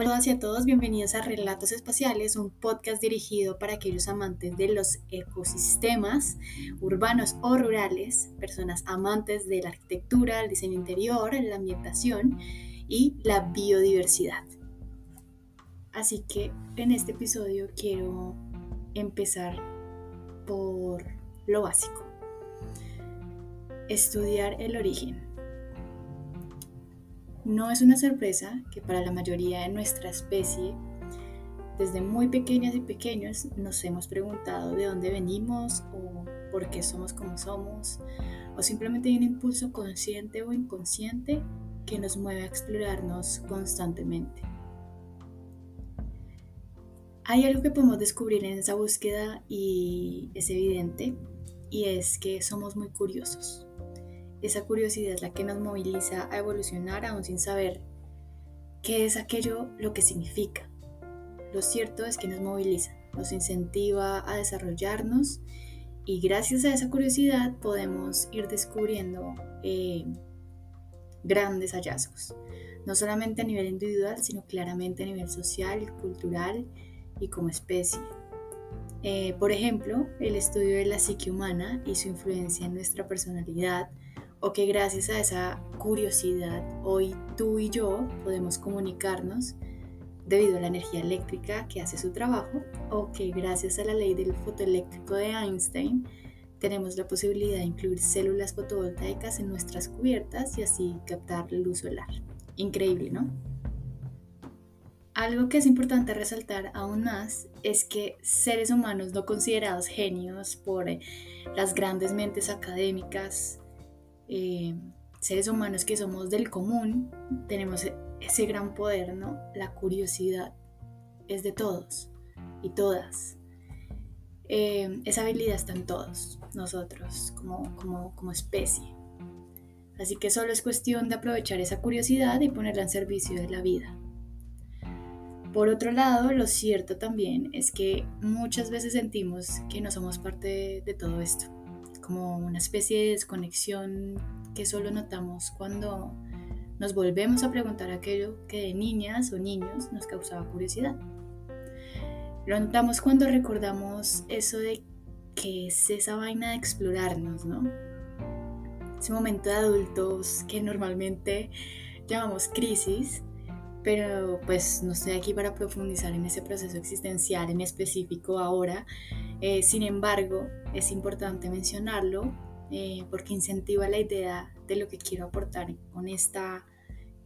Hola a todos, bienvenidos a Relatos Espaciales, un podcast dirigido para aquellos amantes de los ecosistemas urbanos o rurales, personas amantes de la arquitectura, el diseño interior, la ambientación y la biodiversidad. Así que en este episodio quiero empezar por lo básico. Estudiar el origen. No es una sorpresa que para la mayoría de nuestra especie, desde muy pequeñas y pequeños, nos hemos preguntado de dónde venimos o por qué somos como somos, o simplemente hay un impulso consciente o inconsciente que nos mueve a explorarnos constantemente. Hay algo que podemos descubrir en esa búsqueda y es evidente, y es que somos muy curiosos. Esa curiosidad es la que nos moviliza a evolucionar aún sin saber qué es aquello lo que significa. Lo cierto es que nos moviliza, nos incentiva a desarrollarnos y gracias a esa curiosidad podemos ir descubriendo eh, grandes hallazgos, no solamente a nivel individual, sino claramente a nivel social, cultural y como especie. Eh, por ejemplo, el estudio de la psique humana y su influencia en nuestra personalidad, o que gracias a esa curiosidad hoy tú y yo podemos comunicarnos debido a la energía eléctrica que hace su trabajo o que gracias a la ley del fotoeléctrico de Einstein tenemos la posibilidad de incluir células fotovoltaicas en nuestras cubiertas y así captar luz solar. Increíble, ¿no? Algo que es importante resaltar aún más es que seres humanos no considerados genios por las grandes mentes académicas eh, seres humanos que somos del común, tenemos ese gran poder, ¿no? La curiosidad es de todos y todas. Eh, esa habilidad está en todos nosotros como especie. Así que solo es cuestión de aprovechar esa curiosidad y ponerla en servicio de la vida. Por otro lado, lo cierto también es que muchas veces sentimos que no somos parte de todo esto como una especie de desconexión que solo notamos cuando nos volvemos a preguntar aquello que de niñas o niños nos causaba curiosidad. Lo notamos cuando recordamos eso de que es esa vaina de explorarnos, ¿no? Ese momento de adultos que normalmente llamamos crisis, pero pues no estoy aquí para profundizar en ese proceso existencial en específico ahora, eh, sin embargo, es importante mencionarlo eh, porque incentiva la idea de lo que quiero aportar con esta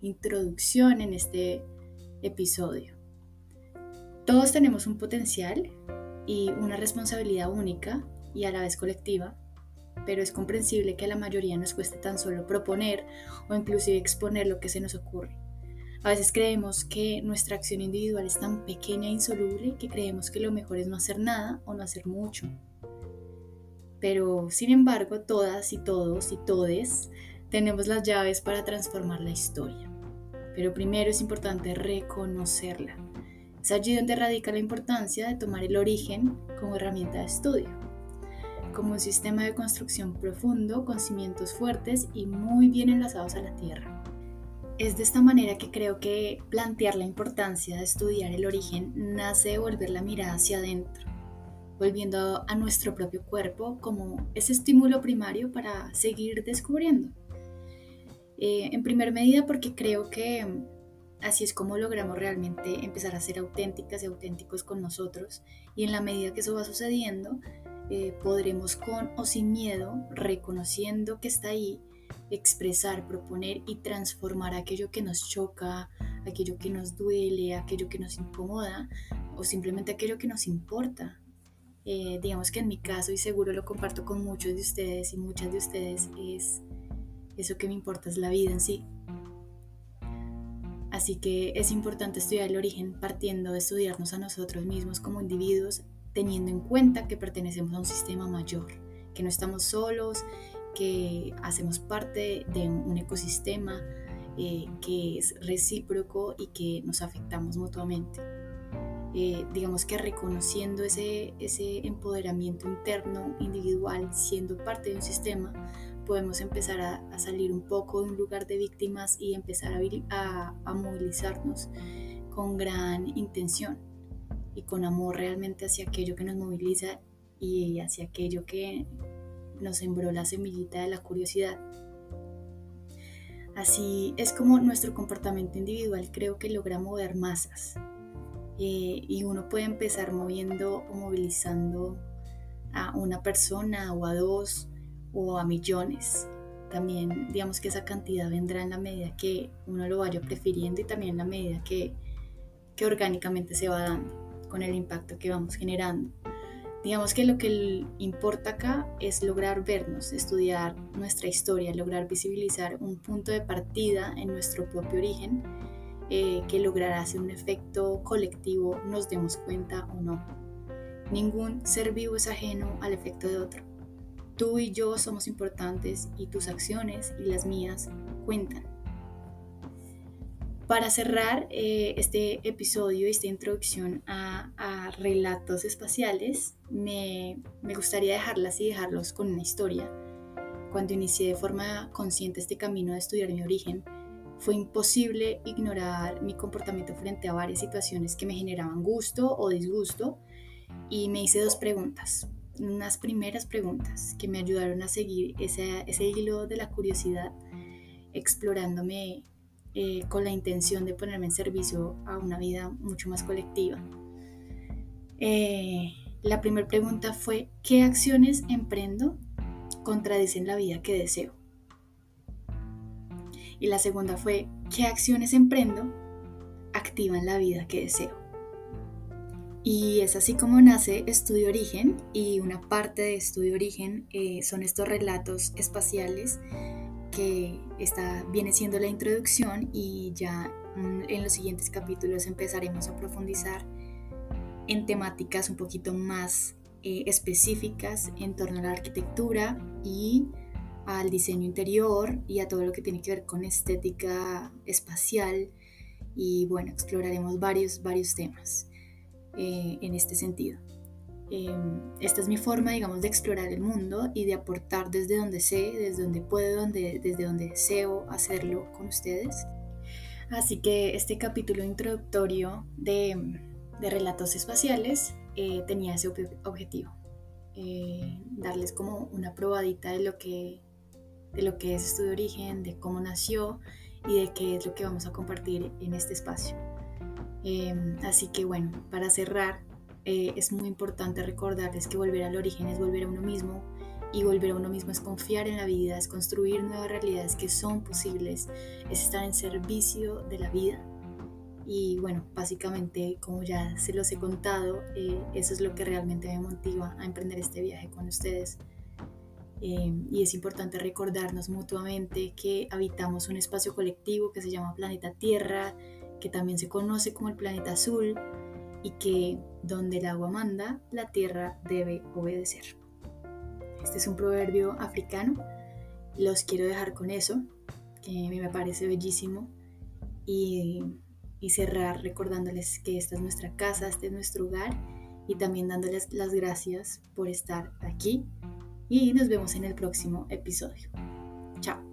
introducción en este episodio. Todos tenemos un potencial y una responsabilidad única y a la vez colectiva, pero es comprensible que a la mayoría nos cueste tan solo proponer o inclusive exponer lo que se nos ocurre. A veces creemos que nuestra acción individual es tan pequeña e insoluble que creemos que lo mejor es no hacer nada o no hacer mucho. Pero, sin embargo, todas y todos y todes tenemos las llaves para transformar la historia. Pero primero es importante reconocerla. Es allí donde radica la importancia de tomar el origen como herramienta de estudio, como un sistema de construcción profundo con cimientos fuertes y muy bien enlazados a la tierra. Es de esta manera que creo que plantear la importancia de estudiar el origen nace de volver la mirada hacia adentro, volviendo a nuestro propio cuerpo como ese estímulo primario para seguir descubriendo. Eh, en primer medida porque creo que así es como logramos realmente empezar a ser auténticas y auténticos con nosotros y en la medida que eso va sucediendo, eh, podremos con o sin miedo, reconociendo que está ahí, expresar, proponer y transformar aquello que nos choca, aquello que nos duele, aquello que nos incomoda o simplemente aquello que nos importa. Eh, digamos que en mi caso, y seguro lo comparto con muchos de ustedes y muchas de ustedes, es eso que me importa es la vida en sí. Así que es importante estudiar el origen partiendo de estudiarnos a nosotros mismos como individuos, teniendo en cuenta que pertenecemos a un sistema mayor, que no estamos solos que hacemos parte de un ecosistema eh, que es recíproco y que nos afectamos mutuamente. Eh, digamos que reconociendo ese, ese empoderamiento interno, individual, siendo parte de un sistema, podemos empezar a, salir un poco de un lugar de víctimas y empezar a, a, movilizarnos con gran intención y con amor realmente hacia aquello que nos moviliza y hacia aquello que nos sembró la semillita de la curiosidad. Así es como nuestro comportamiento individual creo que logra mover masas eh, y uno puede empezar moviendo o movilizando a una persona o a dos o a millones. También digamos que esa cantidad vendrá en la medida que uno lo vaya prefiriendo y también en la medida que, que orgánicamente se va dando con el impacto que vamos generando. Digamos que lo que importa acá es lograr vernos, estudiar nuestra historia, lograr visibilizar un punto de partida en nuestro propio origen eh, que logrará hacer un efecto colectivo, nos demos cuenta o no. Ningún ser vivo es ajeno al efecto de otro. Tú y yo somos importantes y tus acciones y las mías cuentan. Para cerrar eh, este episodio y esta introducción a, relatos espaciales, me, gustaría dejarlas y dejarlos con una historia. Cuando inicié de forma consciente este camino de estudiar mi origen, fue imposible ignorar mi comportamiento frente a varias situaciones que me generaban gusto o disgusto y me hice dos preguntas, unas primeras preguntas que me ayudaron a seguir ese, ese hilo de la curiosidad explorándome eh, con la intención de ponerme en servicio a una vida mucho más colectiva. Eh, la primera pregunta fue, ¿qué acciones emprendo contradicen la vida que deseo? Y la segunda fue, ¿qué acciones emprendo activan la vida que deseo? Y es así como nace Estudio Origen y una parte de Estudio Origen eh, son estos relatos espaciales que esta viene siendo la introducción y ya mm, en los siguientes capítulos empezaremos a profundizar en temáticas un poquito más eh, específicas en torno a la arquitectura y al diseño interior y a todo lo que tiene que ver con estética espacial y bueno, exploraremos varios, varios temas eh, en este sentido. Em, esta es mi forma, digamos, de explorar el mundo y de aportar desde donde sé, desde donde puedo, desde donde deseo hacerlo con ustedes. Así que este capítulo introductorio de, de relatos espaciales eh, tenía ese objetivo, eh, darles como una probadita de lo que de lo que es Estudio Origen, de cómo nació y de qué es lo que vamos a compartir en este espacio. Em, así que bueno, para cerrar, eh, es muy importante recordarles que volver al origen es volver a uno mismo y volver a uno mismo es confiar en la vida, es construir nuevas realidades que son posibles, es estar en servicio de la vida. Y bueno, básicamente, como ya se los he contado, eh, eso es lo que realmente me motiva a emprender este viaje con ustedes. Eh, y es importante recordarnos mutuamente que habitamos un espacio colectivo que se llama Planeta Tierra, que también se conoce como el Planeta Azul, y que donde el agua manda, la tierra debe obedecer. Este es un proverbio africano. Los quiero dejar con eso, que a mí me parece bellísimo. Y, cerrar recordándoles que esta es nuestra casa, este es nuestro hogar. Y también dándoles las gracias por estar aquí. Y nos vemos en el próximo episodio. Chao.